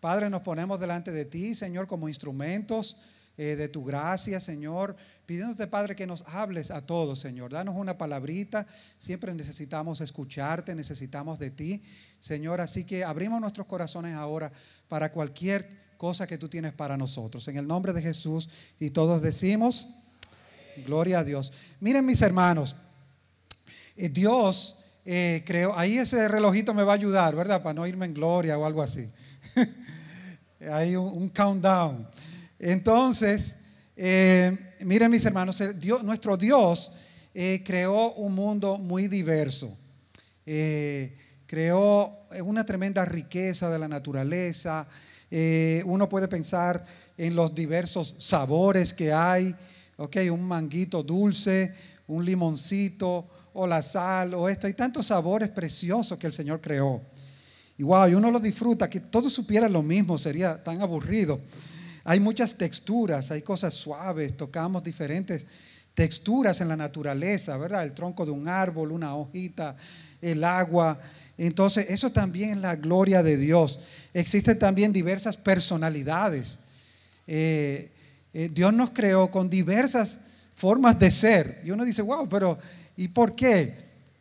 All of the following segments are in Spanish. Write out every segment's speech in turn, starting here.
Padre, nos ponemos delante de ti, Señor, como instrumentos eh, de tu gracia, Señor. Pidiéndote, Padre, que nos hables a todos, Señor. Danos una palabrita. Siempre necesitamos escucharte, necesitamos de ti, Señor. Así que abrimos nuestros corazones ahora para cualquier cosa que tú tienes para nosotros. En el nombre de Jesús y todos decimos, gloria a Dios. Miren mis hermanos, eh, Dios eh, creó, ahí ese relojito me va a ayudar, ¿verdad? Para no irme en gloria o algo así. Hay un, countdown. Entonces, eh, miren mis hermanos, Dios, nuestro Dios creó un mundo muy diverso. creó una tremenda riqueza de la naturaleza, eh, uno puede pensar en los diversos sabores que hay, ok, un manguito dulce, un limoncito, o la sal, o esto. Hay tantos sabores preciosos que el Señor creó. Y wow, y uno lo disfruta, que todos supieran lo mismo, sería tan aburrido. Hay muchas texturas, hay cosas suaves, tocamos diferentes texturas en la naturaleza, ¿verdad? El tronco de un árbol, una hojita, el agua. Entonces, eso también es la gloria de Dios. Existen también diversas personalidades. Eh, eh, Dios nos creó con diversas formas de ser. Y uno dice, wow, pero ¿y por qué?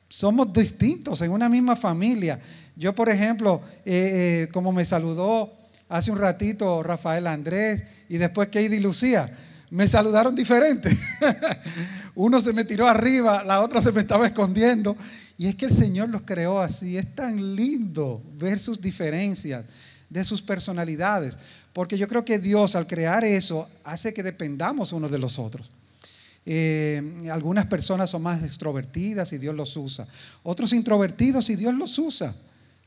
Somos distintos en una misma familia. Yo, por ejemplo, eh, como me saludó hace un ratito Rafael Andrés y después Katie Lucía, me saludaron diferente. Uno se me tiró arriba, la otra se me estaba escondiendo. Y es que el Señor los creó así. Es tan lindo ver sus diferencias de sus personalidades. Porque yo creo que Dios al crear eso hace que dependamos unos de los otros. Eh, algunas personas son más extrovertidas y Dios los usa. Otros introvertidos y Dios los usa.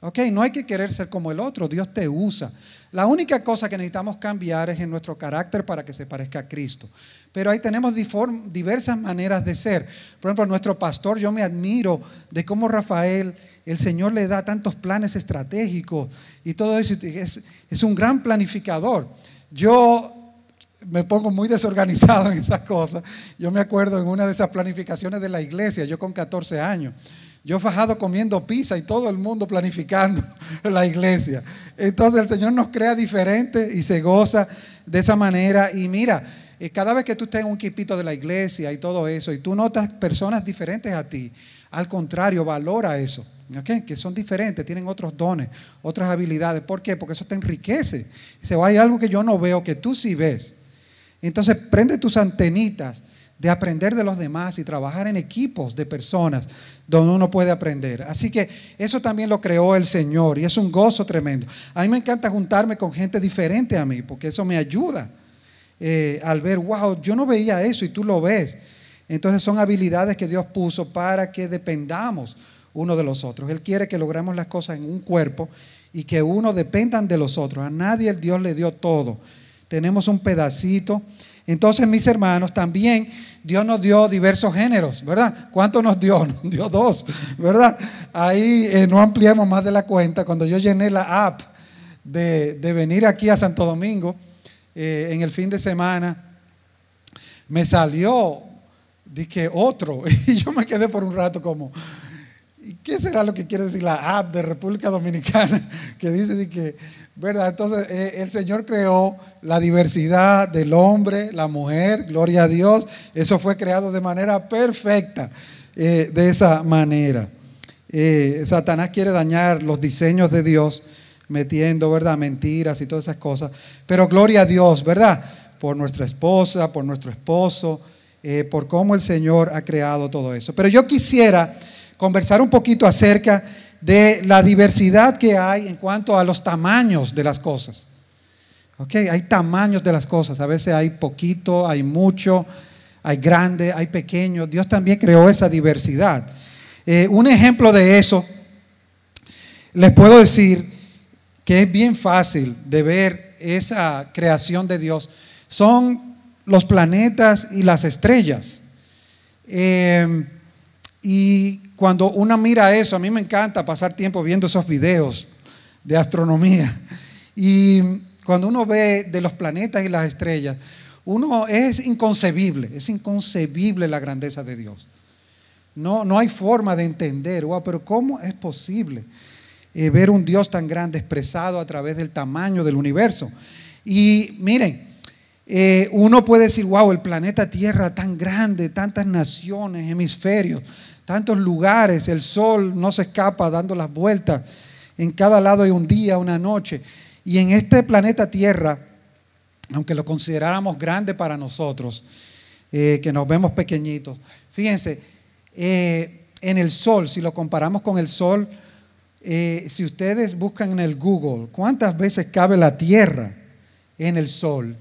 Ok, no hay que querer ser como el otro, Dios te usa. La única cosa que necesitamos cambiar es en nuestro carácter para que se parezca a Cristo. Pero ahí tenemos diversas maneras de ser. Por ejemplo, nuestro pastor, yo me admiro de cómo Rafael, el Señor le da tantos planes estratégicos y todo eso. Es, un gran planificador. Yo me pongo muy desorganizado en esas cosas. Yo me acuerdo en una de esas planificaciones de la iglesia, yo con 14 años. Yo fajado comiendo pizza y todo el mundo planificando la iglesia. Entonces el Señor nos crea diferente y se goza de esa manera. Y mira, eh, cada vez que tú estés en un equipito de la iglesia y todo eso, y tú notas personas diferentes a ti, al contrario, valora eso. que son diferentes, tienen otros dones, otras habilidades. ¿Por qué? Porque eso te enriquece. Dice, hay algo que yo no veo, que tú sí ves. Entonces, prende tus antenitas de aprender de los demás y trabajar en equipos de personas donde uno puede aprender. Así que eso también lo creó el Señor y es un gozo tremendo. A mí me encanta juntarme con gente diferente a mí porque eso me ayuda eh, al ver, wow, yo no veía eso y tú lo ves. Entonces son habilidades que Dios puso para que dependamos uno de los otros. Él quiere que logremos las cosas en un cuerpo y que uno dependan de los otros. A nadie el Dios le dio todo. Tenemos un pedacito. Entonces, mis hermanos, también Dios nos dio diversos géneros, ¿verdad? ¿Cuánto nos dio? Nos dio dos, ¿verdad? Ahí eh, no ampliemos más de la cuenta. Cuando yo llené la app de, venir aquí a Santo Domingo eh, en el fin de semana, me salió, dije, otro. Y yo me quedé por un rato como, ¿y qué será lo que quiere decir la app de República Dominicana? Que dice que ¿verdad? Entonces eh, el Señor creó la diversidad del hombre, la mujer, gloria a Dios. Eso fue creado de manera perfecta, eh, de esa manera. Eh, Satanás quiere dañar los diseños de Dios metiendo, ¿verdad? Mentiras y todas esas cosas. Pero gloria a Dios, ¿verdad? Por nuestra esposa, por nuestro esposo, por cómo el Señor ha creado todo eso. Pero yo quisiera conversar un poquito acerca de la diversidad que hay en cuanto a los tamaños de las cosas. ¿Ok? Hay tamaños de las cosas. A veces hay poquito, hay mucho, hay grande, hay pequeño. Dios también creó esa diversidad. Eh, un ejemplo de eso, les puedo decir que es bien fácil de ver esa creación de Dios, son los planetas y las estrellas. Eh, y cuando uno mira eso, a mí me encanta pasar tiempo viendo esos videos de astronomía. Y cuando uno ve de los planetas y las estrellas, uno es inconcebible, es inconcebible la grandeza de Dios. No, no hay forma de entender, wow, pero ¿cómo es posible? eh, ver un Dios tan grande expresado a través del tamaño del universo. Y miren, eh, uno puede decir, wow, el planeta Tierra tan grande, tantas naciones, hemisferios, tantos lugares, el sol no se escapa dando las vueltas, en cada lado hay un día, una noche. Y en este planeta Tierra, aunque lo consideráramos grande para nosotros, eh, que nos vemos pequeñitos, fíjense, eh, en el sol, si lo comparamos con el sol, si ustedes buscan en el Google, ¿cuántas veces cabe la Tierra en el sol?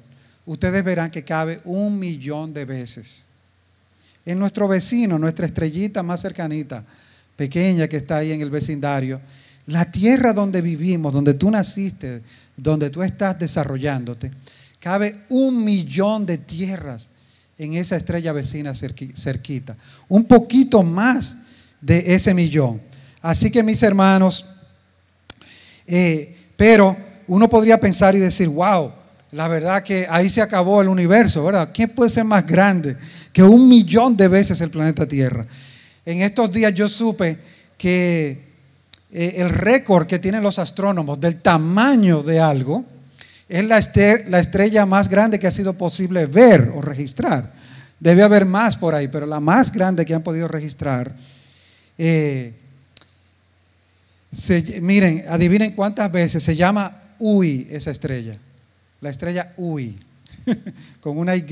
Ustedes verán que cabe un millón de veces. En nuestro vecino, nuestra estrellita más cercanita, pequeña que está ahí en el vecindario, la tierra donde vivimos, donde tú naciste, donde tú estás desarrollándote, cabe un millón de tierras en esa estrella vecina cerquita. Un poquito más de ese millón. Así que mis hermanos, eh, pero uno podría pensar y decir, wow, la verdad que ahí se acabó el universo, ¿verdad? ¿Qué puede ser más grande que un millón de veces el planeta Tierra? En estos días yo supe que eh, el récord que tienen los astrónomos del tamaño de algo es la, estrella más grande que ha sido posible ver o registrar. Debe haber más por ahí, pero la más grande que han podido registrar. Eh, miren, adivinen cuántas veces se llama UI esa estrella la estrella UI, con una Y.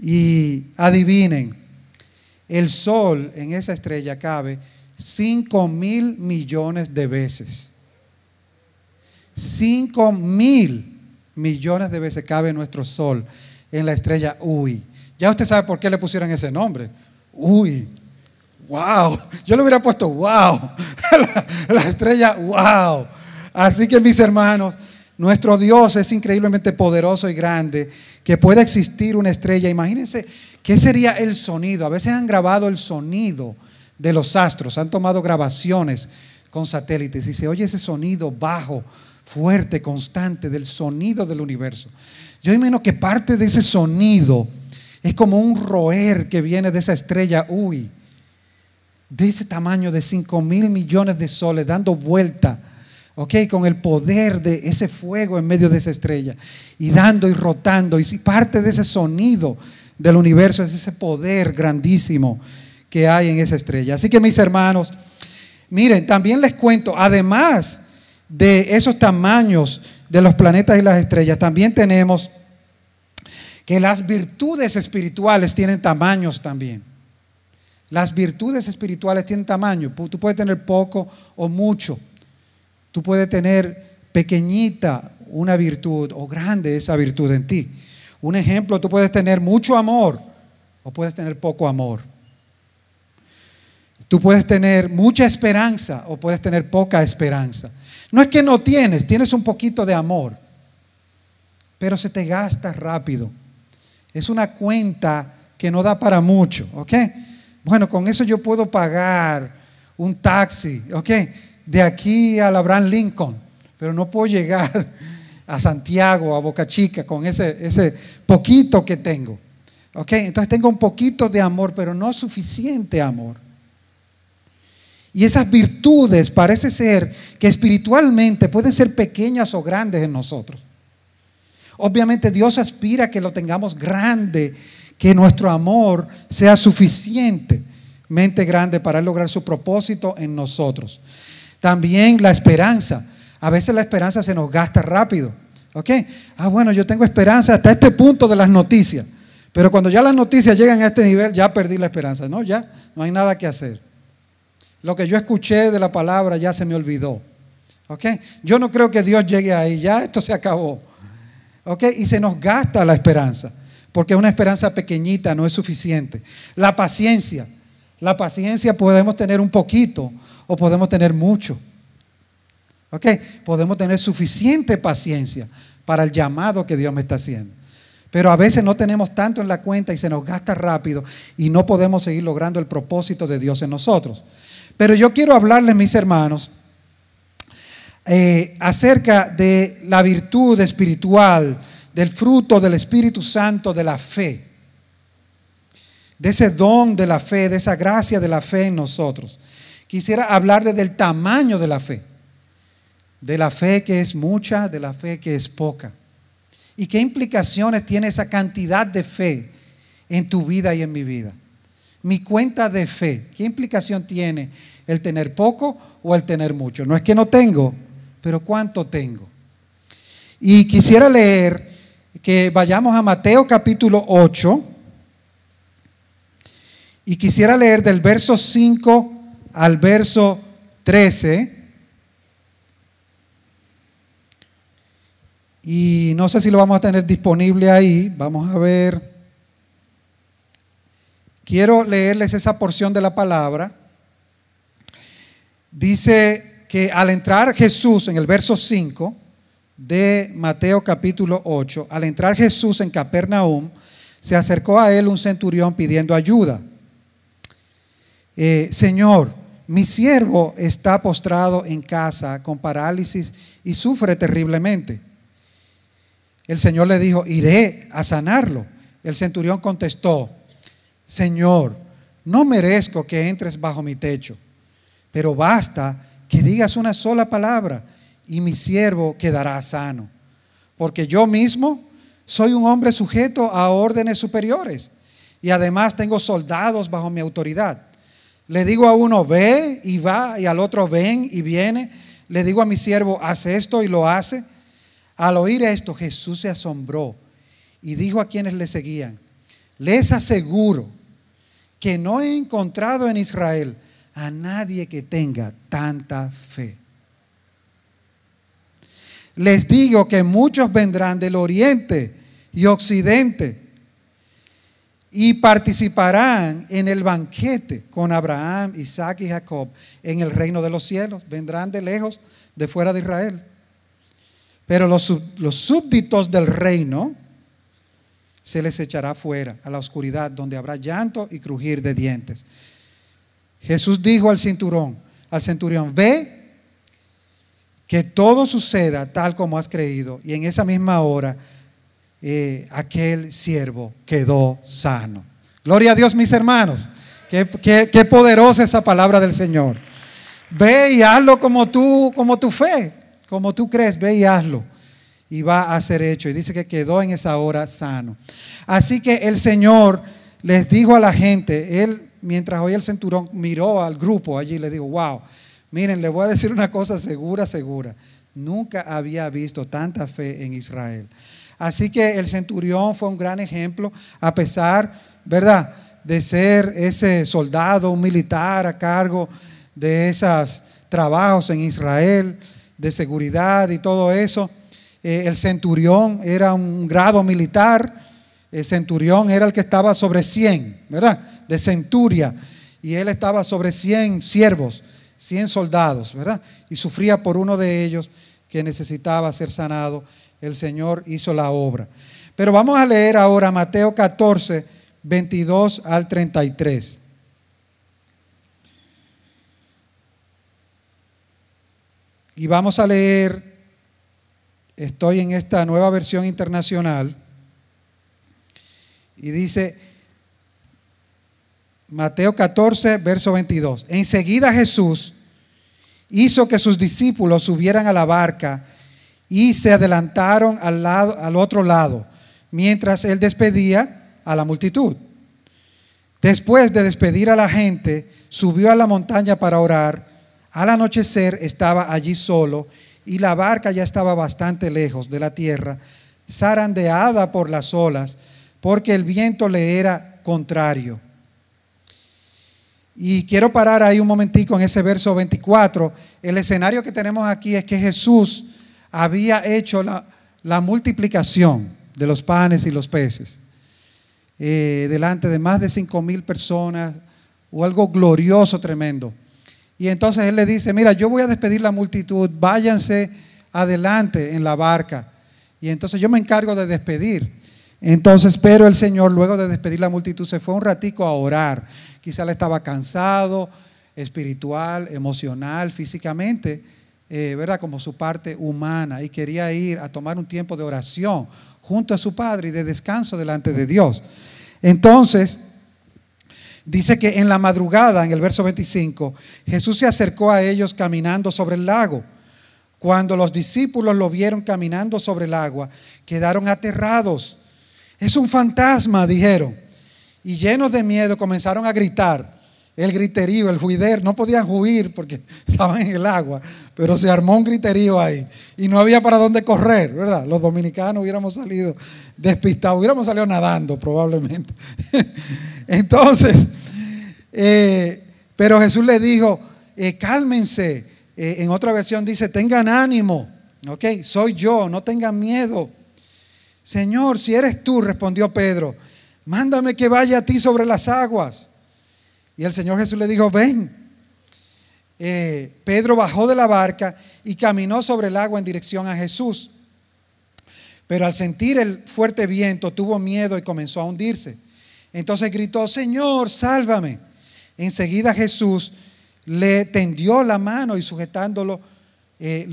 Y adivinen, el Sol en esa estrella cabe 5 mil millones de veces. 5 mil millones de veces cabe nuestro Sol en la estrella UI. Ya usted sabe por qué le pusieron ese nombre. UI. Wow. Yo le hubiera puesto wow. la, la estrella wow. Así que mis hermanos, nuestro Dios es increíblemente poderoso y grande, que puede existir una estrella. Imagínense qué sería el sonido. A veces han grabado el sonido de los astros, han tomado grabaciones con satélites y se oye ese sonido bajo, fuerte, constante del sonido del universo. Yo imagino que parte de ese sonido es como un roer que viene de esa estrella Uy, de ese tamaño de 5 mil millones de soles dando vuelta ¿ok? Con el poder de ese fuego en medio de esa estrella y dando y rotando. Y parte de ese sonido del universo es ese poder grandísimo que hay en esa estrella. Así que mis hermanos, miren, también les cuento, además de esos tamaños de los planetas y las estrellas, también tenemos que las virtudes espirituales tienen tamaños también. Las virtudes espirituales tienen tamaño. Tú puedes tener poco o mucho. Tú puedes tener pequeñita una virtud o grande esa virtud en ti. Un ejemplo, tú puedes tener mucho amor o puedes tener poco amor. Tú puedes tener mucha esperanza o puedes tener poca esperanza. No es que no tienes, tienes un poquito de amor, pero se te gasta rápido. Es una cuenta que no da para mucho, ¿ok? Bueno, con eso yo puedo pagar un taxi, ¿ok? De aquí a Abraham Lincoln, pero no puedo llegar a Santiago, a Boca Chica, con ese, ese poquito que tengo. ¿Ok? Entonces tengo un poquito de amor, pero no suficiente amor. Y esas virtudes parece ser que espiritualmente pueden ser pequeñas o grandes en nosotros. Obviamente Dios aspira a que lo tengamos grande, que nuestro amor sea suficientemente grande para lograr su propósito en nosotros. También la esperanza. A veces la esperanza se nos gasta rápido. ¿Ok? Ah, bueno, yo tengo esperanza hasta este punto de las noticias. Pero cuando ya las noticias llegan a este nivel, ya perdí la esperanza. No, ya no hay nada que hacer. Lo que yo escuché de la palabra ya se me olvidó. ¿Ok? Yo no creo que Dios llegue ahí. Ya esto se acabó. ¿Ok? Y se nos gasta la esperanza. Porque una esperanza pequeñita no es suficiente. La paciencia. La paciencia podemos tener un poquito o podemos tener mucho. ¿Ok? Podemos tener suficiente paciencia para el llamado que Dios me está haciendo. Pero a veces no tenemos tanto en la cuenta y se nos gasta rápido y no podemos seguir logrando el propósito de Dios en nosotros. Pero yo quiero hablarles, mis hermanos, eh, acerca de la virtud espiritual, del fruto del Espíritu Santo, de la fe, de ese don de la fe, de esa gracia de la fe en nosotros quisiera hablarle del tamaño de la fe. De la fe que es mucha, de la fe que es poca. ¿Y qué implicaciones tiene esa cantidad de fe en tu vida y en mi vida? Mi cuenta de fe, ¿qué implicación tiene el tener poco o el tener mucho? No es que no tengo, pero ¿cuánto tengo? Y quisiera leer que vayamos a Mateo capítulo 8 y quisiera leer del verso 5 al verso 13. Y no sé si lo vamos a tener disponible ahí. Vamos a ver. Quiero leerles esa porción de la palabra. Dice que al entrar Jesús en el verso 5 de Mateo capítulo 8, al entrar Jesús en Capernaum, se acercó a él un centurión pidiendo ayuda. Eh, Señor, mi siervo está postrado en casa con parálisis y sufre terriblemente. El Señor le dijo, iré a sanarlo. El centurión contestó, Señor, no merezco que entres bajo mi techo, pero basta que digas una sola palabra y mi siervo quedará sano. Porque yo mismo soy un hombre sujeto a órdenes superiores y además tengo soldados bajo mi autoridad. Le digo a uno, ve y va, y al otro, ven y viene. Le digo a mi siervo, haz esto y lo hace. Al oír esto, Jesús se asombró y dijo a quienes le seguían, les aseguro que no he encontrado en Israel a nadie que tenga tanta fe. Les digo que muchos vendrán del oriente y occidente y participarán en el banquete con Abraham, Isaac y Jacob en el reino de los cielos. Vendrán de lejos, de fuera de Israel. Pero los, los súbditos del reino se les echará fuera a la oscuridad, donde habrá llanto y crujir de dientes. Jesús dijo al cinturón, al centurión, ve que todo suceda tal como has creído. Y en esa misma hora eh, aquel siervo quedó sano. Gloria a Dios, mis hermanos. Qué, poderosa esa palabra del Señor. Ve y hazlo como tú, como tu fe, como tú crees, ve y hazlo. Y va a ser hecho. Y dice que quedó en esa hora sano. Así que el Señor les dijo a la gente, él mientras hoy el centurón miró al grupo allí, le dijo, wow, miren, le voy a decir una cosa segura, segura. Nunca había visto tanta fe en Israel. Así que el centurión fue un gran ejemplo, a pesar, ¿verdad?, de ser ese soldado, un militar a cargo de esos trabajos en Israel, de seguridad y todo eso. Eh, el centurión era un grado militar, el centurión era el que estaba sobre 100, ¿verdad? De centuria, y él estaba sobre 100 siervos, 100 soldados, ¿verdad? Y sufría por uno de ellos que necesitaba ser sanado el Señor hizo la obra. Pero vamos a leer ahora Mateo 14, 22 al 33. Y vamos a leer, estoy en esta nueva versión internacional, y dice, Mateo 14, verso 22, enseguida Jesús hizo que sus discípulos subieran a la barca, y se adelantaron al, lado, al otro lado, mientras él despedía a la multitud. Después de despedir a la gente, subió a la montaña para orar. Al anochecer estaba allí solo y la barca ya estaba bastante lejos de la tierra, zarandeada por las olas, porque el viento le era contrario. Y quiero parar ahí un momentico en ese verso 24. El escenario que tenemos aquí es que Jesús había hecho la, multiplicación de los panes y los peces eh, delante de más de cinco mil personas, o algo glorioso, tremendo. Y entonces él le dice, mira, yo voy a despedir la multitud, váyanse adelante en la barca. Y entonces yo me encargo de despedir. Entonces, pero el Señor, luego de despedir la multitud, se fue un ratico a orar. Quizá le estaba cansado, espiritual, emocional, físicamente eh, ¿verdad? Como su parte humana y quería ir a tomar un tiempo de oración junto a su padre y de descanso delante de Dios. Entonces, Dice que en la madrugada, en el verso 25, Jesús se acercó a ellos caminando sobre el lago. Cuando los discípulos lo vieron caminando sobre el agua, quedaron aterrados. Es un fantasma, dijeron. Y llenos de miedo comenzaron a gritar. El griterío, el juider, no podían huir porque estaban en el agua, pero se armó un griterío ahí y no había para dónde correr, ¿verdad? Los dominicanos hubiéramos salido despistados, hubiéramos salido nadando probablemente. Entonces, eh, pero Jesús le dijo, eh, cálmense. Eh, en otra versión dice, tengan ánimo, ¿ok? Soy yo, no tengan miedo. Señor, si eres tú, respondió Pedro, mándame que vaya a ti sobre las aguas. Y el Señor Jesús le dijo, ven. Eh, Pedro bajó de la barca y caminó sobre el agua en dirección a Jesús. Pero al sentir el fuerte viento tuvo miedo y comenzó a hundirse. Entonces gritó, Señor, sálvame. Enseguida Jesús le tendió la mano y sujetándolo, eh,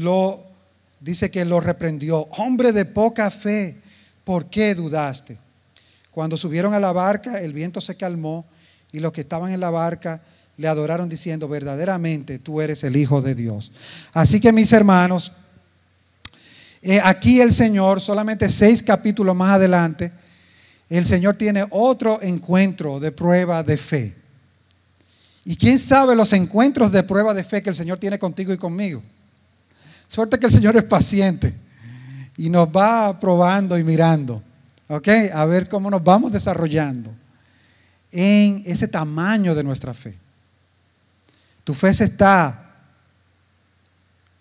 dice que lo reprendió. Hombre de poca fe, ¿por qué dudaste? Cuando subieron a la barca, el viento se calmó y los que estaban en la barca le adoraron diciendo, verdaderamente tú eres el Hijo de Dios. Así que mis hermanos, eh, aquí el Señor, solamente seis capítulos más adelante, el Señor tiene otro encuentro de prueba de fe. Y quién sabe los encuentros de prueba de fe que el Señor tiene contigo y conmigo. Suerte que el Señor es paciente y nos va probando y mirando, ¿ok? A ver cómo nos vamos desarrollando en ese tamaño de nuestra fe. ¿Tu fe se está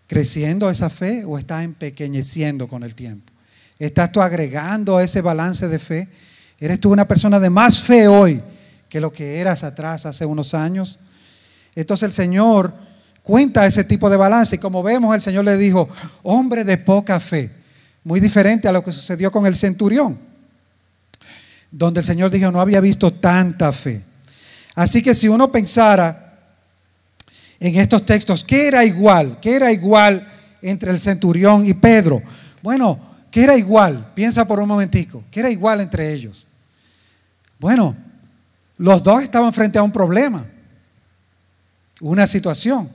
creciendo esa fe o está empequeñeciendo con el tiempo? ¿Estás tú agregando ese balance de fe? ¿Eres tú una persona de más fe hoy que lo que eras atrás hace unos años? Entonces el Señor cuenta ese tipo de balance y como vemos el Señor le dijo, hombre de poca fe muy diferente a lo que sucedió con el centurión, donde el Señor dijo, no había visto tanta fe. Así que si uno pensara en estos textos, ¿qué era igual? ¿Qué era igual entre el centurión y Pedro? Bueno, ¿qué era igual? Piensa por un momentico, ¿qué era igual entre ellos? Bueno, los dos estaban frente a un problema, una situación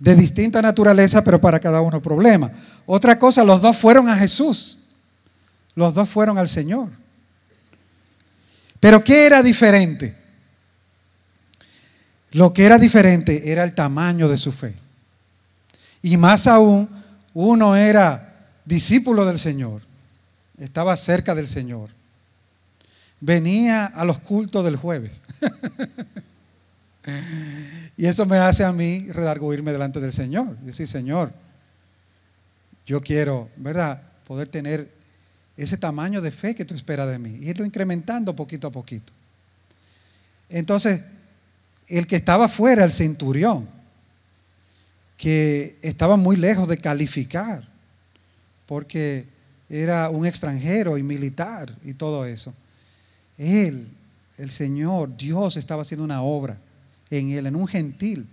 de distinta naturaleza, pero para cada uno problema. Otra cosa, los dos fueron a Jesús. Los dos fueron al Señor. Pero ¿qué era diferente? Lo que era diferente era el tamaño de su fe. Y más aún, uno era discípulo del Señor, estaba cerca del Señor, venía a los cultos del jueves. y eso me hace a mí redarguirme delante del Señor. Decir, Señor, yo quiero, ¿verdad?, poder tener ese tamaño de fe que tú esperas de mí, irlo incrementando poquito a poquito. Entonces, el que estaba fuera, el centurión, que estaba muy lejos de calificar, porque era un extranjero y militar y todo eso, él, el Señor, Dios estaba haciendo una obra en él, en un gentil,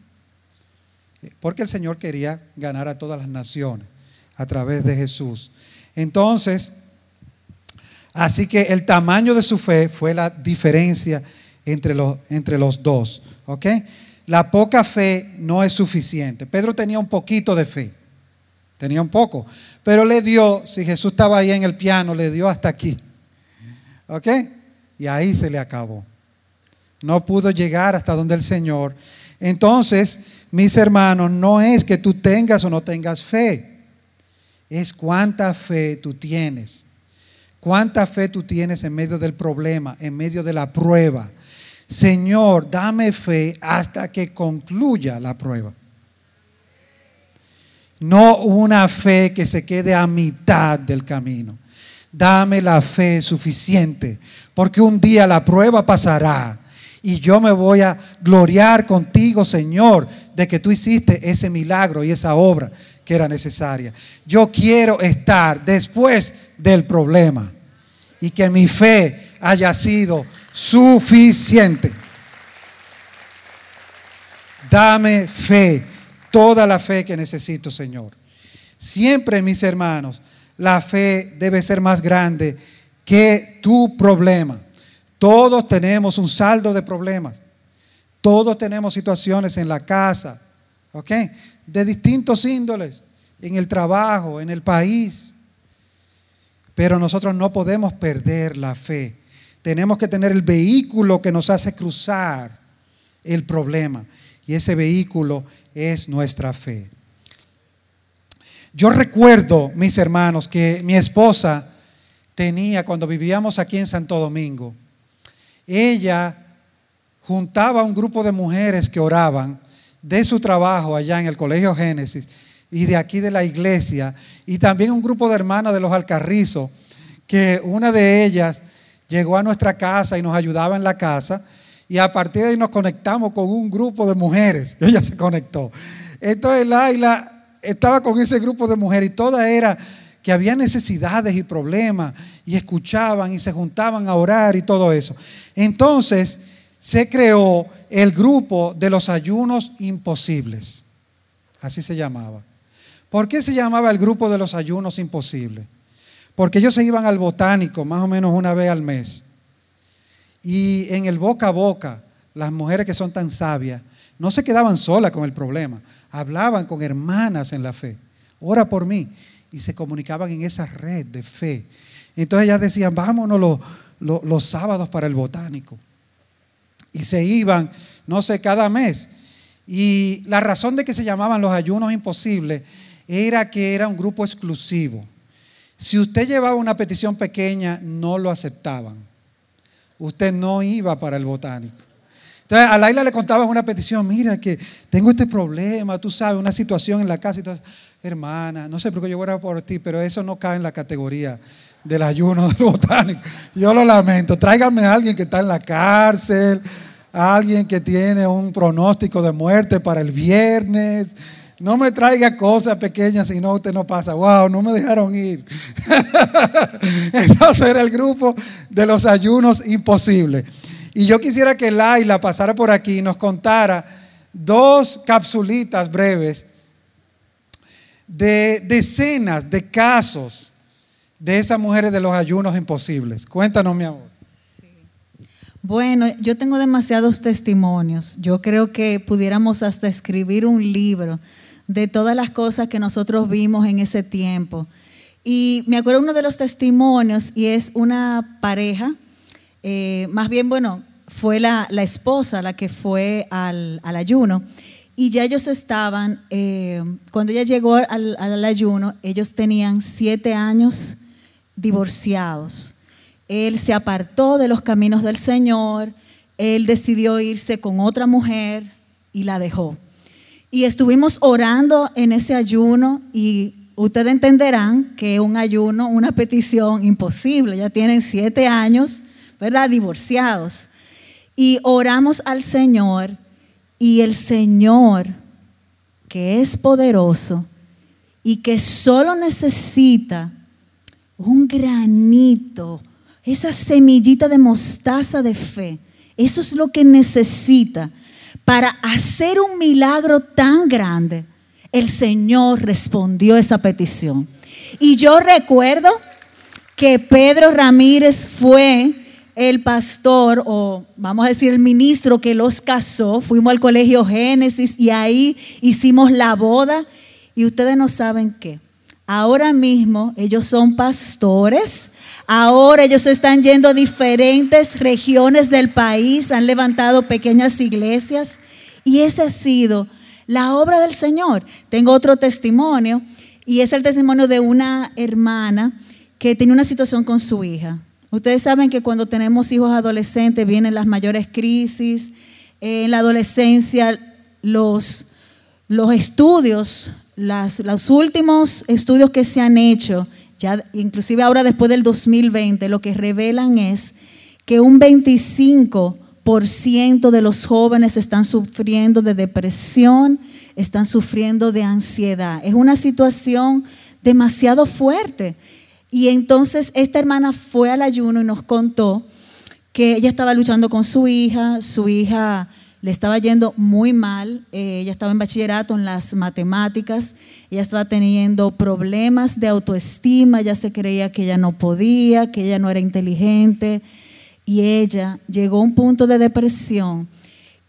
porque el Señor quería ganar a todas las naciones a través de Jesús. Entonces, así que el tamaño de su fe fue la diferencia entre los, entre los dos. ¿Ok? La poca fe no es suficiente. Pedro tenía un poquito de fe. Tenía un poco. Pero le dio, si Jesús estaba ahí en el piano, le dio hasta aquí. ¿Ok? Y ahí se le acabó. No pudo llegar hasta donde el Señor. Entonces, mis hermanos, no es que tú tengas o no tengas fe es cuánta fe tú tienes. Cuánta fe tú tienes en medio del problema, en medio de la prueba. Señor, dame fe hasta que concluya la prueba. No una fe que se quede a mitad del camino. Dame la fe suficiente, porque un día la prueba pasará y yo me voy a gloriar contigo, Señor, de que tú hiciste ese milagro y esa obra que era necesaria. Yo quiero estar después del problema y que mi fe haya sido suficiente. Dame fe, toda la fe que necesito, Señor. Siempre, mis hermanos, la fe debe ser más grande que tu problema. Todos tenemos un saldo de problemas. Todos tenemos situaciones en la casa, ¿ok? De distintos índoles, en el trabajo, en el país. Pero nosotros no podemos perder la fe. Tenemos que tener el vehículo que nos hace cruzar el problema. Y ese vehículo es nuestra fe. Yo recuerdo, mis hermanos, que mi esposa tenía cuando vivíamos aquí en Santo Domingo. Ella juntaba un grupo de mujeres que oraban de su trabajo allá en el Colegio Génesis y de aquí de la iglesia, y también un grupo de hermanas de los Alcarrizos, que una de ellas llegó a nuestra casa y nos ayudaba en la casa, y a partir de ahí nos conectamos con un grupo de mujeres, ella se conectó. Entonces Laila estaba con ese grupo de mujeres y toda era que había necesidades y problemas y escuchaban y se juntaban a orar y todo eso. Entonces se creó el grupo de los ayunos imposibles. Así se llamaba. ¿Por qué se llamaba el grupo de los ayunos imposibles? Porque ellos se iban al botánico más o menos una vez al mes. Y en el boca a boca, las mujeres que son tan sabias, no se quedaban solas con el problema, hablaban con hermanas en la fe. Ora por mí. Y se comunicaban en esa red de fe. Entonces ellas decían, vámonos los, los, los sábados para el botánico. Y se iban, no sé, cada mes. Y la razón de que se llamaban los ayunos imposibles era que era un grupo exclusivo. Si usted llevaba una petición pequeña, no lo aceptaban. Usted no iba para el botánico. Entonces a Laila le contaban una petición, mira que tengo este problema, tú sabes, una situación en la casa y todo. Hermana, no sé por qué yo voy a por ti, pero eso no cae en la categoría del ayuno del botánico. Yo lo lamento. Tráigame a alguien que está en la cárcel, alguien que tiene un pronóstico de muerte para el viernes. No me traiga cosas pequeñas, si no usted no pasa. Wow, no me dejaron ir. Entonces era el grupo de los ayunos imposibles. Y yo quisiera que Laila pasara por aquí y nos contara dos capsulitas breves de decenas de casos de esas mujeres de los ayunos imposibles. Cuéntanos, mi amor. Bueno, yo tengo demasiados testimonios. Yo creo que pudiéramos hasta escribir un libro de todas las cosas que nosotros vimos en ese tiempo. Y me acuerdo uno de los testimonios y es una pareja eh, más bien, bueno, fue la, esposa la que fue al, ayuno. Y ya ellos estaban, eh, cuando ella llegó al, al, ayuno, ellos tenían siete años divorciados. Él se apartó de los caminos del Señor, él decidió irse con otra mujer y la dejó. Y estuvimos orando en ese ayuno y ustedes entenderán que un ayuno, una petición imposible, ya tienen siete años ¿verdad? Divorciados. Y oramos al Señor y el Señor, que es poderoso y que solo necesita un granito, esa semillita de mostaza de fe, eso es lo que necesita para hacer un milagro tan grande. El Señor respondió esa petición. Y yo recuerdo que Pedro Ramírez fue el pastor o vamos a decir el ministro que los casó, fuimos al colegio Génesis y ahí hicimos la boda y ustedes no saben qué. Ahora mismo ellos son pastores, ahora ellos están yendo a diferentes regiones del país, han levantado pequeñas iglesias y esa ha sido la obra del Señor. Tengo otro testimonio y es el testimonio de una hermana que tenía una situación con su hija. Ustedes saben que cuando tenemos hijos adolescentes vienen las mayores crisis. En la adolescencia los, los estudios, los últimos estudios que se han hecho, ya inclusive ahora después del 2020, lo que revelan es que un 25% de los jóvenes están sufriendo de depresión, están sufriendo de ansiedad. Es una situación demasiado fuerte. Y entonces esta hermana fue al ayuno y nos contó que ella estaba luchando con su hija, su hija le estaba yendo muy mal, eh, ella estaba en bachillerato en las matemáticas, ella estaba teniendo problemas de autoestima, ella se creía que ella no podía, que ella no era inteligente Y ella llegó a un punto de depresión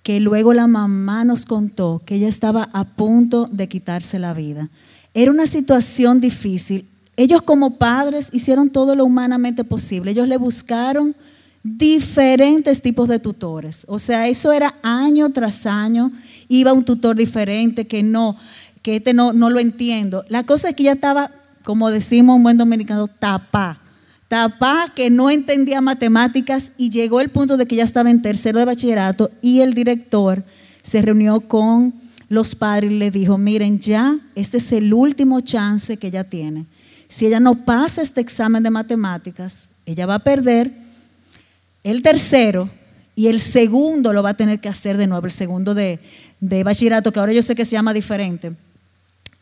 que luego la mamá nos contó que ella estaba a punto de quitarse la vida. Era una situación difícil. Ellos como padres hicieron todo lo humanamente posible. Ellos le buscaron diferentes tipos de tutores. O sea, eso era año tras año. Iba un tutor diferente que no, que este no, no lo entiendo. La cosa es que ella estaba, como decimos un buen dominicano, tapá. Tapá que no entendía matemáticas y llegó el punto de que ya estaba en tercero de bachillerato y el director se reunió con los padres y le dijo, miren, ya este es el último chance que ella tiene. Si ella no pasa este examen de matemáticas, ella va a perder el tercero y el segundo lo va a tener que hacer de nuevo, el segundo de, de bachillerato, que ahora yo sé que se llama diferente.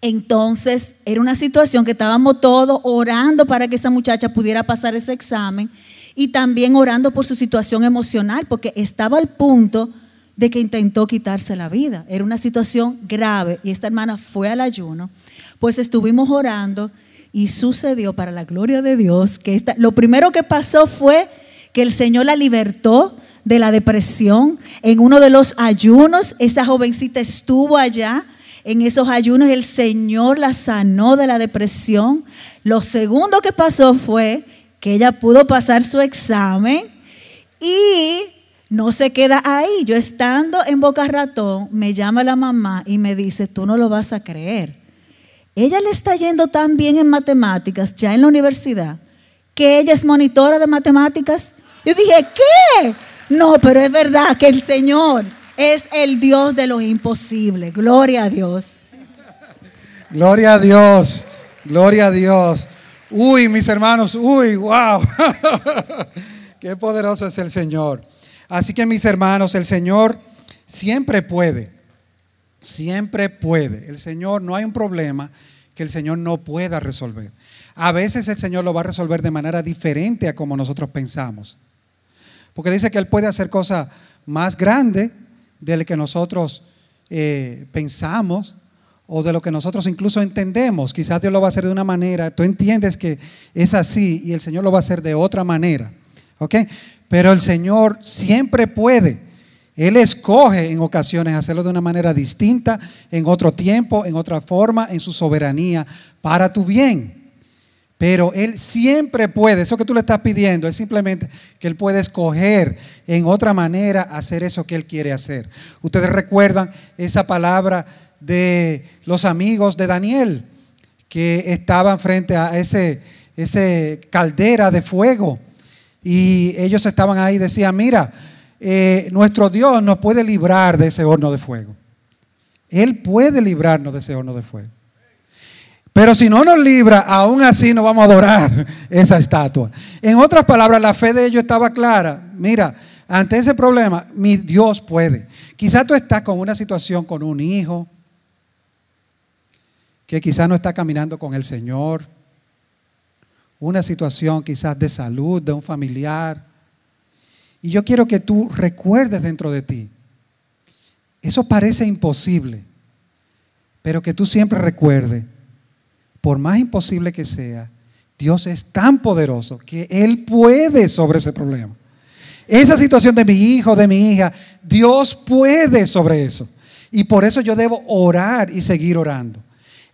Entonces, era una situación que estábamos todos orando para que esa muchacha pudiera pasar ese examen y también orando por su situación emocional, porque estaba al punto de que intentó quitarse la vida. Era una situación grave y esta hermana fue al ayuno. Pues estuvimos orando y sucedió para la gloria de Dios que esta, lo primero que pasó fue que el Señor la libertó de la depresión. En uno de los ayunos, esa jovencita estuvo allá en esos ayunos el Señor la sanó de la depresión. Lo segundo que pasó fue que ella pudo pasar su examen y no se queda ahí. Yo estando en Boca Ratón, me llama la mamá y me dice, tú no lo vas a creer. Ella le está yendo tan bien en matemáticas, ya en la universidad, que ella es monitora de matemáticas. Yo dije, ¿qué? No, pero es verdad que el Señor es el Dios de lo imposible. Gloria a Dios. Gloria a Dios. Gloria a Dios. Uy, mis hermanos, uy, wow. Qué poderoso es el Señor. Así que mis hermanos, el Señor siempre puede. Siempre puede. El Señor, no hay un problema que el Señor no pueda resolver. A veces el Señor lo va a resolver de manera diferente a como nosotros pensamos. Porque dice que Él puede hacer cosas más grandes de lo que nosotros eh, pensamos o de lo que nosotros incluso entendemos. Quizás Dios lo va a hacer de una manera, tú entiendes que es así y el Señor lo va a hacer de otra manera. ¿Ok? Pero el Señor siempre puede. Él escoge en ocasiones hacerlo de una manera distinta, en otro tiempo, en otra forma, en su soberanía, para tu bien. Pero Él siempre puede, eso que tú le estás pidiendo es simplemente que Él puede escoger en otra manera hacer eso que Él quiere hacer. Ustedes recuerdan esa palabra de los amigos de Daniel que estaban frente a ese, ese caldera de fuego y ellos estaban ahí y decían, mira, eh, nuestro Dios nos puede librar de ese horno de fuego. Él puede librarnos de ese horno de fuego. Pero si no nos libra, aún así no vamos a adorar esa estatua. En otras palabras, la fe de ellos estaba clara. Mira, ante ese problema, mi Dios puede. Quizás tú estás con una situación con un hijo que quizás no está caminando con el Señor. Una situación quizás de salud de un familiar. Y yo quiero que tú recuerdes dentro de ti. Eso parece imposible, pero que tú siempre recuerdes por más imposible que sea, Dios es tan poderoso que Él puede sobre ese problema. Esa situación de mi hijo, de mi hija, Dios puede sobre eso. Y por eso yo debo orar y seguir orando.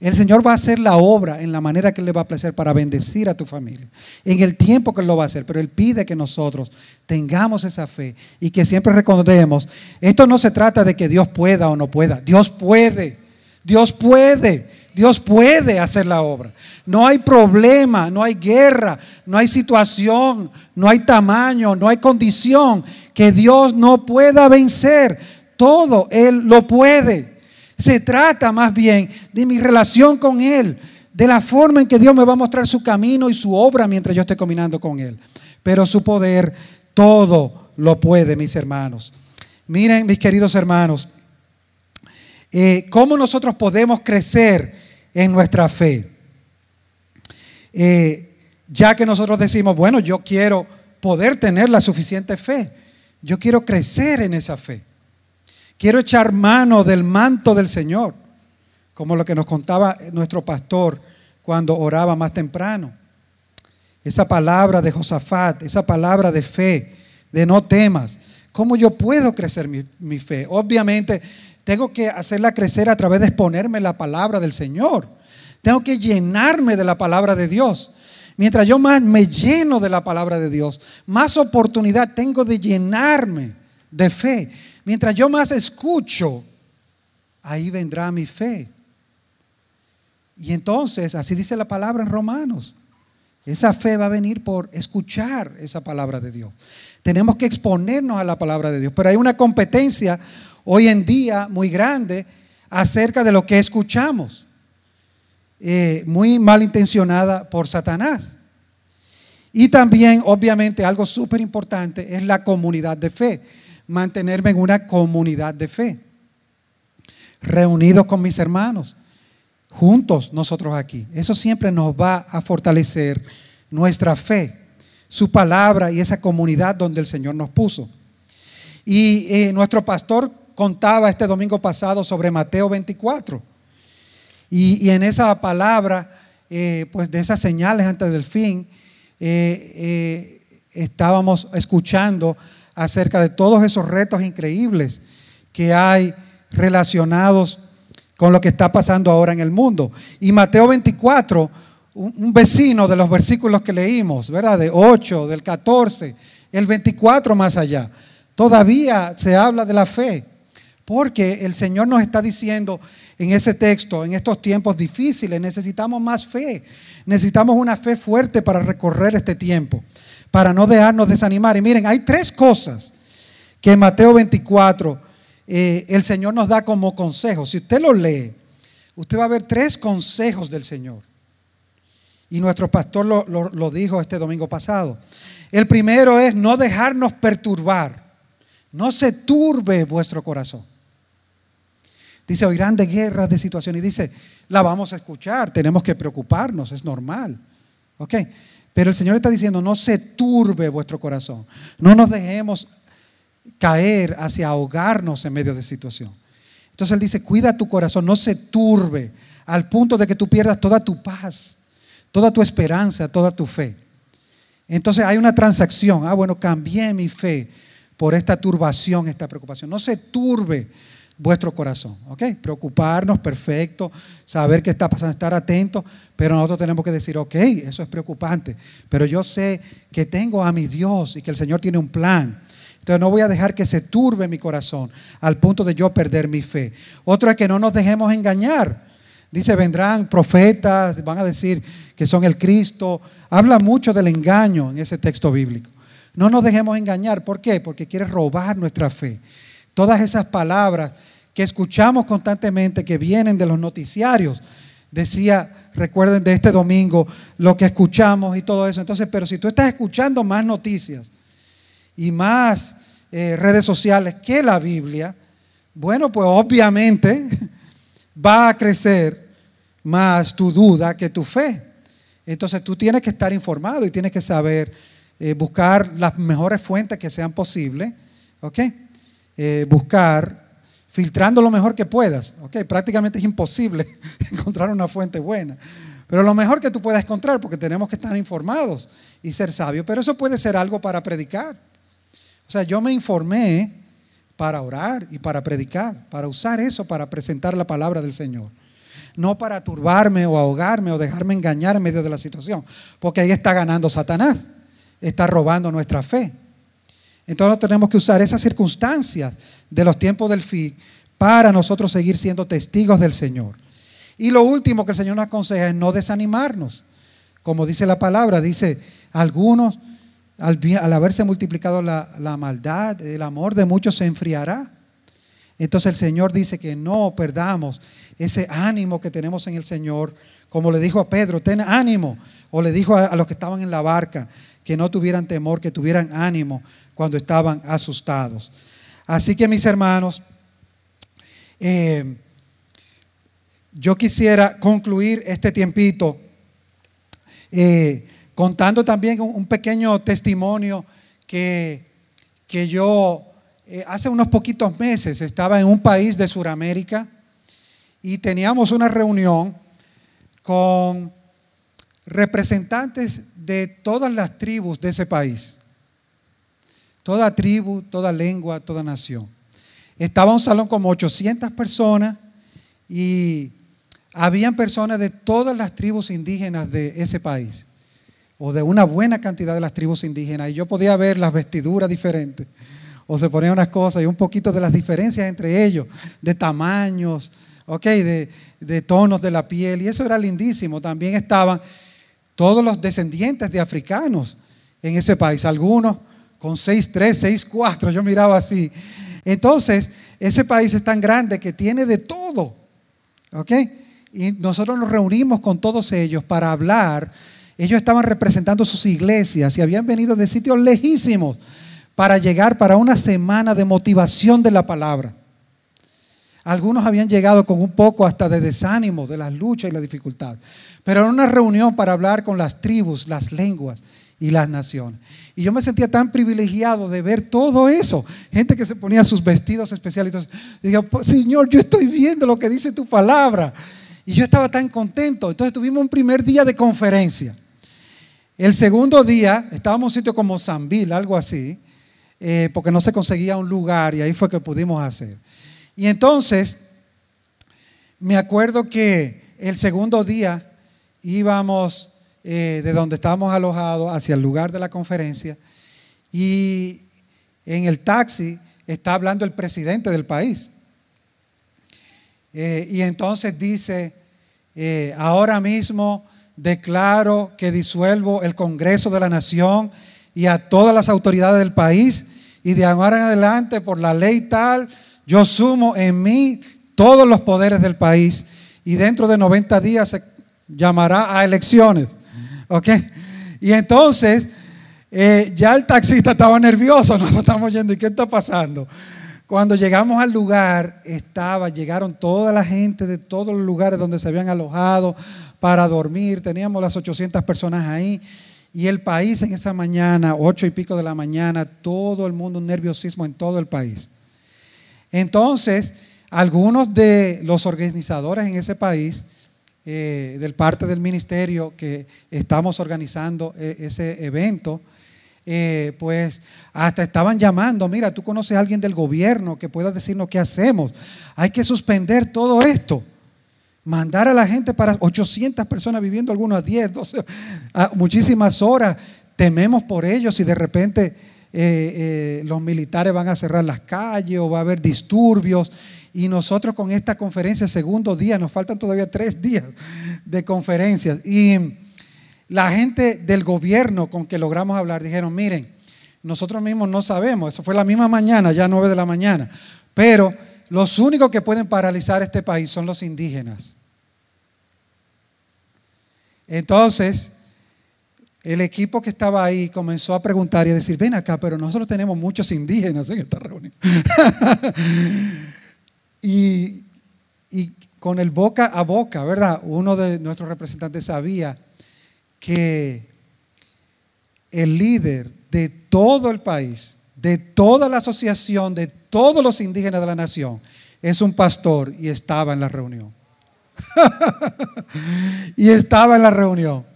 El Señor va a hacer la obra en la manera que le va a placer para bendecir a tu familia, en el tiempo que Él lo va a hacer, pero Él pide que nosotros tengamos esa fe y que siempre recordemos, esto no se trata de que Dios pueda o no pueda, Dios puede, Dios puede. Dios puede hacer la obra. No hay problema, no hay guerra, no hay situación, no hay tamaño, no hay condición que Dios no pueda vencer. Todo Él lo puede. Se trata más bien de mi relación con Él, de la forma en que Dios me va a mostrar su camino y su obra mientras yo esté caminando con Él. Pero su poder todo lo puede, mis hermanos. Miren, mis queridos hermanos, eh, cómo nosotros podemos crecer en nuestra fe. Eh, ya que nosotros decimos, bueno, yo quiero poder tener la suficiente fe, yo quiero crecer en esa fe, quiero echar mano del manto del Señor, como lo que nos contaba nuestro pastor cuando oraba más temprano. Esa palabra de Josafat, esa palabra de fe, de no temas. ¿Cómo yo puedo crecer mi, mi fe? Obviamente, tengo que hacerla crecer a través de exponerme la palabra del Señor. Tengo que llenarme de la palabra de Dios. Mientras yo más me lleno de la palabra de Dios, más oportunidad tengo de llenarme de fe. Mientras yo más escucho, ahí vendrá mi fe. Y entonces, así dice la palabra en Romanos, esa fe va a venir por escuchar esa palabra de Dios. Tenemos que exponernos a la palabra de Dios, pero hay una competencia hoy en día muy grande acerca de lo que escuchamos. Eh, muy malintencionada por Satanás. Y también, obviamente, algo súper importante es la comunidad de fe. Mantenerme en una comunidad de fe. Reunidos con mis hermanos. Juntos nosotros aquí. Eso siempre nos va a fortalecer nuestra fe. Su palabra y esa comunidad donde el Señor nos puso. Y eh, nuestro pastor contaba este domingo pasado sobre Mateo 24 y, en esa palabra, eh, pues de esas señales antes del fin, eh, eh, estábamos escuchando acerca de todos esos retos increíbles que hay relacionados con lo que está pasando ahora en el mundo. Y Mateo 24, un, vecino de los versículos que leímos, ¿verdad? De 8, del 14, el 24 más allá, todavía se habla de la fe, porque el Señor nos está diciendo en ese texto, en estos tiempos difíciles, necesitamos más fe. Necesitamos una fe fuerte para recorrer este tiempo, para no dejarnos desanimar. Y miren, hay tres cosas que en Mateo 24 eh, el Señor nos da como consejo. Si usted lo lee, usted va a ver tres consejos del Señor. Y nuestro pastor lo, lo dijo este domingo pasado. El primero es no dejarnos perturbar. No se turbe vuestro corazón. Dice, oirán de guerras, de situaciones. Y dice, la vamos a escuchar, tenemos que preocuparnos, es normal. ¿Ok? Pero el Señor está diciendo, no se turbe vuestro corazón. No nos dejemos caer hacia ahogarnos en medio de situación. Entonces Él dice, cuida tu corazón, no se turbe al punto de que tú pierdas toda tu paz, toda tu esperanza, toda tu fe. Entonces hay una transacción. Ah, bueno, cambié mi fe por esta turbación, esta preocupación. No se turbe vuestro corazón. ¿Ok? Preocuparnos, perfecto, saber qué está pasando, estar atentos, pero nosotros tenemos que decir, ok, eso es preocupante, pero yo sé que tengo a mi Dios y que el Señor tiene un plan. Entonces no voy a dejar que se turbe mi corazón al punto de yo perder mi fe. Otro es que no nos dejemos engañar. Dice, vendrán profetas, van a decir que son el Cristo. Habla mucho del engaño en ese texto bíblico. No nos dejemos engañar. ¿Por qué? Porque quiere robar nuestra fe. Todas esas palabras que escuchamos constantemente, que vienen de los noticiarios, decía, recuerden de este domingo, lo que escuchamos y todo eso. Entonces, pero si tú estás escuchando más noticias y más eh, redes sociales que la Biblia, bueno, pues obviamente va a crecer más tu duda que tu fe. Entonces tú tienes que estar informado y tienes que saber eh, buscar las mejores fuentes que sean posibles, ¿ok? Eh, buscar, filtrando lo mejor que puedas. Okay, prácticamente es imposible encontrar una fuente buena. Pero lo mejor que tú puedas encontrar, porque tenemos que estar informados y ser sabios. Pero eso puede ser algo para predicar. O sea, yo me informé para orar y para predicar, para usar eso para presentar la palabra del Señor. No para turbarme o ahogarme o dejarme engañar en medio de la situación, porque ahí está ganando Satanás, está robando nuestra fe. Entonces tenemos que usar esas circunstancias de los tiempos del fin para nosotros seguir siendo testigos del Señor. Y lo último que el Señor nos aconseja es no desanimarnos. Como dice la palabra, dice, algunos, al, haberse multiplicado la, maldad, el amor de muchos se enfriará. Entonces el Señor dice que no perdamos ese ánimo que tenemos en el Señor, como le dijo a Pedro, ten ánimo, o le dijo a, los que estaban en la barca, que no tuvieran temor, que tuvieran ánimo cuando estaban asustados. Así que mis hermanos, eh, yo quisiera concluir este tiempito eh, contando también un, pequeño testimonio que, que yo eh, hace unos poquitos meses estaba en un país de Sudamérica y teníamos una reunión con representantes de todas las tribus de ese país. toda tribu, toda lengua, toda nación. Estaba un salón como 800 personas y habían personas de todas las tribus indígenas de ese país, o de una buena cantidad de las tribus indígenas, y yo podía ver las vestiduras diferentes, o se ponían unas cosas, y un poquito de las diferencias entre ellos, de tamaños, de, de tonos de la piel, y eso era lindísimo. También estaban todos los descendientes de africanos en ese país, algunos con 6'3, 6'4, yo miraba así. Entonces, ese país es tan grande que tiene de todo, ¿ok? Y nosotros nos reunimos con todos ellos para hablar. Ellos estaban representando sus iglesias y habían venido de sitios lejísimos para llegar para una semana de motivación de la palabra. Algunos habían llegado con un poco hasta de desánimo de las luchas y la dificultad. Pero era una reunión para hablar con las tribus, las lenguas y las naciones. Y yo me sentía tan privilegiado de ver todo eso. Gente que se ponía sus vestidos especiales. Y dije, pues, Señor, yo estoy viendo lo que dice tu palabra. Y yo estaba tan contento. Entonces tuvimos un primer día de conferencia. El segundo día, estábamos en un sitio como Sanville, algo así, eh, porque no se conseguía un lugar y ahí fue que pudimos hacer. Y entonces, me acuerdo que el segundo día íbamos eh, de donde estábamos alojados hacia el lugar de la conferencia y en el taxi está hablando el presidente del país. Eh, y entonces dice, eh, ahora mismo declaro que disuelvo el Congreso de la Nación y a todas las autoridades del país y de ahora en adelante por la ley tal, yo sumo en mí todos los poderes del país y dentro de 90 días se llamará a elecciones. ¿Ok? Y entonces eh, ya el taxista estaba nervioso, nos estamos yendo, ¿y qué está pasando? Cuando llegamos al lugar, estaba, llegaron toda la gente de todos los lugares donde se habían alojado para dormir. Teníamos las 800 personas ahí. Y el país en esa mañana, ocho y pico de la mañana, todo el mundo, un nerviosismo en todo el país. Entonces, algunos de los organizadores en ese país, eh, del parte del ministerio que estamos organizando eh, ese evento, eh, pues hasta estaban llamando, mira, tú conoces a alguien del gobierno que pueda decirnos qué hacemos. Hay que suspender todo esto. Mandar a la gente para 800 personas viviendo algunas 10, 12, muchísimas horas. Tememos por ellos y de repente eh, eh, los militares van a cerrar las calles o va a haber disturbios. Y nosotros con esta conferencia, segundo día, nos faltan todavía tres días de conferencias. Y la gente del gobierno con que logramos hablar dijeron, miren, nosotros mismos no sabemos, eso fue la misma mañana, ya nueve de la mañana, pero los únicos que pueden paralizar este país son los indígenas. Entonces, el equipo que estaba ahí comenzó a preguntar y a decir, ven acá, pero nosotros tenemos muchos indígenas en esta reunión. y, y, con el boca a boca, ¿verdad? Uno de nuestros representantes sabía que el líder de todo el país, de toda la asociación, de todos los indígenas de la nación, es un pastor y estaba en la reunión. y estaba en la reunión.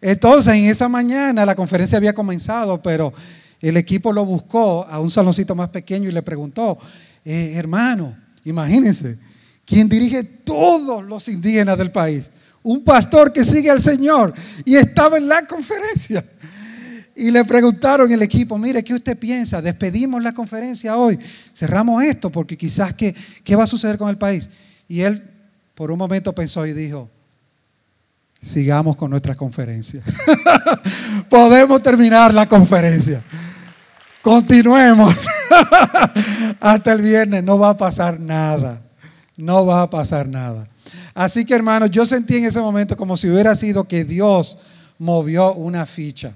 Entonces, en esa mañana la conferencia había comenzado, pero el equipo lo buscó a un saloncito más pequeño y le preguntó, eh, hermano, imagínense, quien dirige todos los indígenas del país, un pastor que sigue al Señor y estaba en la conferencia. Y le preguntaron el equipo, mire, ¿qué usted piensa? Despedimos la conferencia hoy, cerramos esto porque quizás qué, qué va a suceder con el país. Y él por un momento pensó y dijo, sigamos con nuestra conferencia. Podemos terminar la conferencia. Continuemos. Hasta el viernes no va a pasar nada. No va a pasar nada. Así que hermanos, yo sentí en ese momento como si hubiera sido que Dios movió una ficha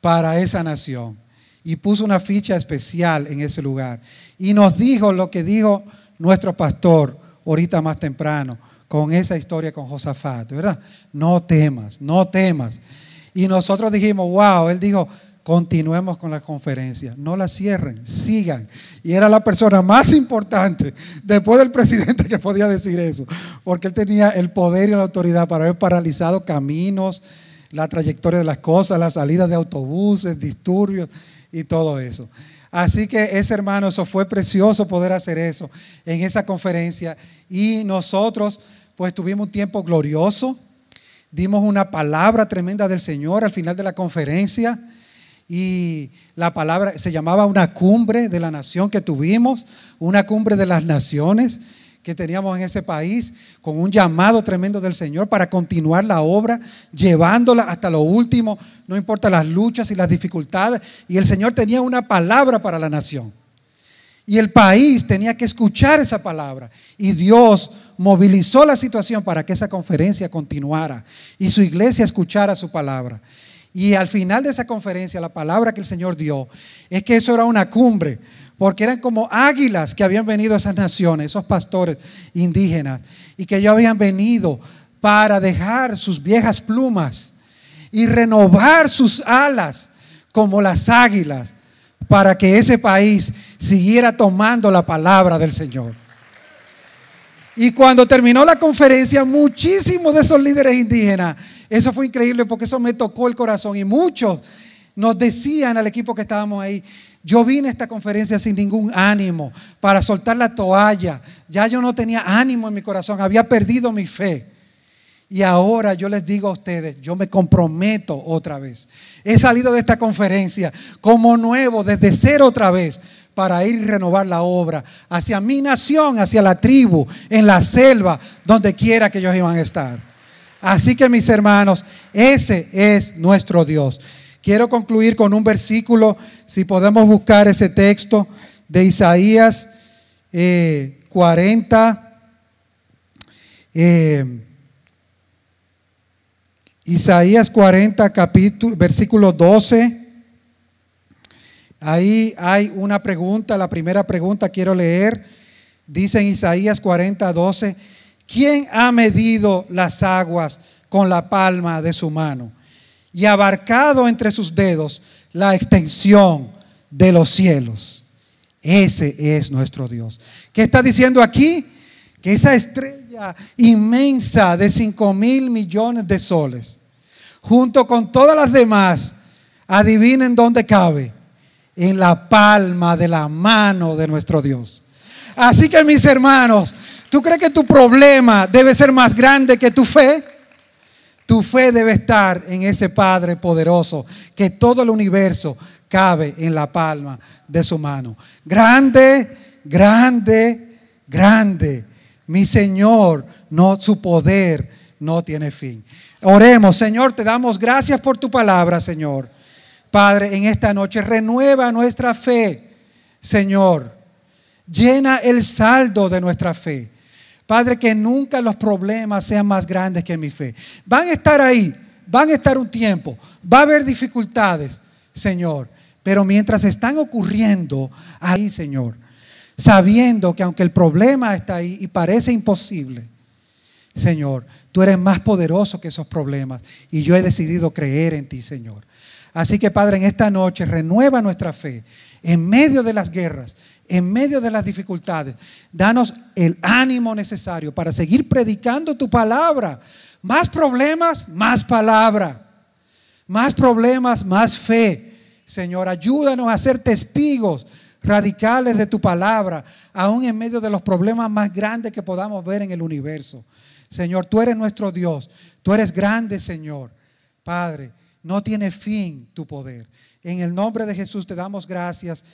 para esa nación y puso una ficha especial en ese lugar. Y nos dijo lo que dijo nuestro pastor ahorita más temprano con esa historia con Josafat, ¿verdad? No temas, no temas. Y nosotros dijimos, wow, él dijo, continuemos con la conferencia, no la cierren, sigan. Y era la persona más importante después del presidente que podía decir eso, porque él tenía el poder y la autoridad para haber paralizado caminos, la trayectoria de las cosas, la salida de autobuses, disturbios y todo eso. Así que ese hermano, eso fue precioso poder hacer eso en esa conferencia. Y nosotros, pues tuvimos un tiempo glorioso, dimos una palabra tremenda del Señor al final de la conferencia. Y la palabra se llamaba una cumbre de la nación que tuvimos, una cumbre de las naciones que teníamos en ese país, con un llamado tremendo del Señor para continuar la obra, llevándola hasta lo último, no importa las luchas y las dificultades. Y el Señor tenía una palabra para la nación. Y el país tenía que escuchar esa palabra. Y Dios movilizó la situación para que esa conferencia continuara y su iglesia escuchara su palabra. Y al final de esa conferencia, la palabra que el Señor dio es que eso era una cumbre porque eran como águilas que habían venido a esas naciones, esos pastores indígenas, y que ellos habían venido para dejar sus viejas plumas y renovar sus alas como las águilas, para que ese país siguiera tomando la palabra del Señor. Y cuando terminó la conferencia, muchísimos de esos líderes indígenas, eso fue increíble porque eso me tocó el corazón y muchos nos decían al equipo que estábamos ahí, yo vine a esta conferencia sin ningún ánimo para soltar la toalla. Ya yo no tenía ánimo en mi corazón, había perdido mi fe. Y ahora yo les digo a ustedes, yo me comprometo otra vez. He salido de esta conferencia como nuevo, desde cero otra vez, para ir y renovar la obra hacia mi nación, hacia la tribu, en la selva, donde quiera que ellos iban a estar. Así que mis hermanos, ese es nuestro Dios. Quiero concluir con un versículo, si podemos buscar ese texto de Isaías 40. Eh, eh, Isaías 40, capítulo, versículo 12. Ahí hay una pregunta, la primera pregunta quiero leer. Dice en Isaías 40, 12, ¿quién ha medido las aguas con la palma de su mano? Y abarcado entre sus dedos la extensión de los cielos. Ese es nuestro Dios. ¿Qué está diciendo aquí? Que esa estrella inmensa de 5 mil millones de soles, junto con todas las demás, adivinen dónde cabe. En la palma de la mano de nuestro Dios. Así que mis hermanos, ¿tú crees que tu problema debe ser más grande que tu fe? Tu fe debe estar en ese Padre poderoso, que todo el universo cabe en la palma de su mano. Grande, grande, grande. Mi Señor, no su poder no tiene fin. Oremos, Señor, te damos gracias por tu palabra, Señor. Padre, en esta noche renueva nuestra fe, Señor. Llena el saldo de nuestra fe. Padre, que nunca los problemas sean más grandes que mi fe. Van a estar ahí, van a estar un tiempo, va a haber dificultades, Señor. Pero mientras están ocurriendo ahí, Señor, sabiendo que aunque el problema está ahí y parece imposible, Señor, tú eres más poderoso que esos problemas y yo he decidido creer en ti, Señor. Así que, Padre, en esta noche renueva nuestra fe en medio de las guerras, en medio de las dificultades. Danos el ánimo necesario para seguir predicando tu palabra. Más problemas, más palabra. Más problemas, más fe. Señor, ayúdanos a ser testigos radicales de tu palabra, aún en medio de los problemas más grandes que podamos ver en el universo. Señor, tú eres nuestro Dios. Tú eres grande, Señor. Padre, no tiene fin tu poder. En el nombre de Jesús te damos gracias